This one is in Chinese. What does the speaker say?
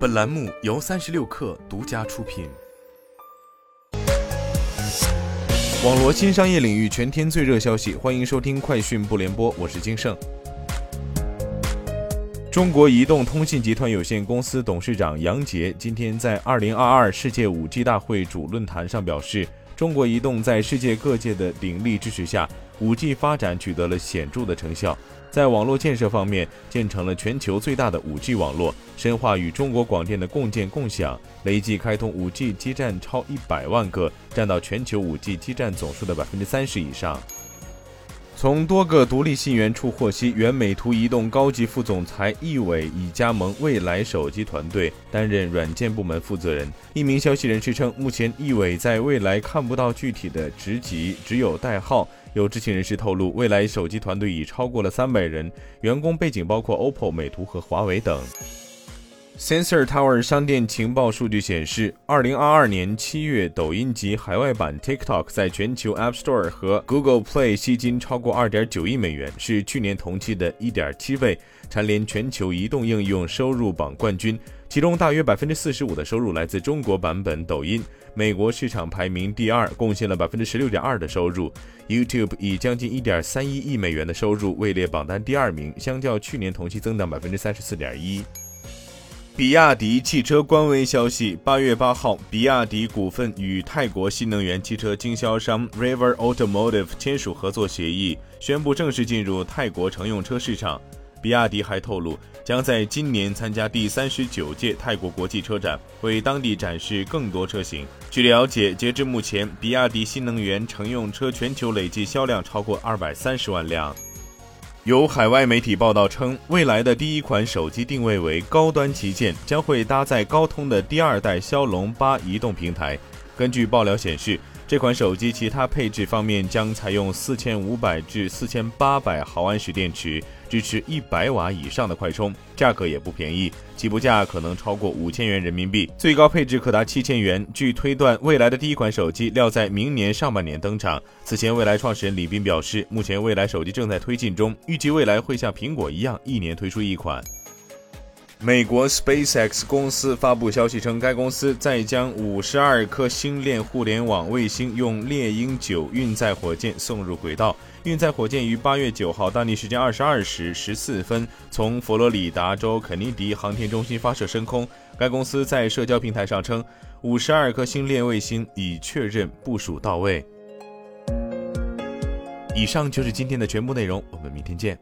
本栏目由三十六氪独家出品。网络新商业领域全天最热消息，欢迎收听快讯不联播，我是金盛。中国移动通信集团有限公司董事长杨杰今天在二零二二世界五 G 大会主论坛上表示。中国移动在世界各界的鼎力支持下，5G 发展取得了显著的成效。在网络建设方面，建成了全球最大的 5G 网络，深化与中国广电的共建共享，累计开通 5G 基站超一百万个，占到全球 5G 基站总数的百分之三十以上。从多个独立信源处获悉，原美图移动高级副总裁易伟已加盟未来手机团队，担任软件部门负责人。一名消息人士称，目前易伟在未来看不到具体的职级，只有代号。有知情人士透露，未来手机团队已超过了三百人，员工背景包括 OPPO、美图和华为等。Sensor Tower 商店情报数据显示，二零二二年七月，抖音及海外版 TikTok 在全球 App Store 和 Google Play 吸金超过二点九亿美元，是去年同期的一点七倍，蝉联全球移动应用收入榜冠军。其中，大约百分之四十五的收入来自中国版本抖音，美国市场排名第二，贡献了百分之十六点二的收入。YouTube 以将近一点三一亿美元的收入位列榜单第二名，相较去年同期增长百分之三十四点一。比亚迪汽车官微消息：八月八号，比亚迪股份与泰国新能源汽车经销商 River Automotive 签署合作协议，宣布正式进入泰国乘用车市场。比亚迪还透露，将在今年参加第三十九届泰国国际车展，为当地展示更多车型。据了解，截至目前，比亚迪新能源乘用车全球累计销量超过二百三十万辆。有海外媒体报道称，未来的第一款手机定位为高端旗舰，将会搭载高通的第二代骁龙八移动平台。根据爆料显示，这款手机其他配置方面将采用四千五百至四千八百毫安时电池。支持一百瓦以上的快充，价格也不便宜，起步价可能超过五千元人民币，最高配置可达七千元。据推断，未来的第一款手机料在明年上半年登场。此前，未来创始人李斌表示，目前未来手机正在推进中，预计未来会像苹果一样，一年推出一款。美国 SpaceX 公司发布消息称，该公司在将五十二颗星链互联网卫星用猎鹰九运载火箭送入轨道。运载火箭于八月九号当地时间二十二时十四分从佛罗里达州肯尼迪航天中心发射升空。该公司在社交平台上称，五十二颗星链卫星已确认部署到位。以上就是今天的全部内容，我们明天见。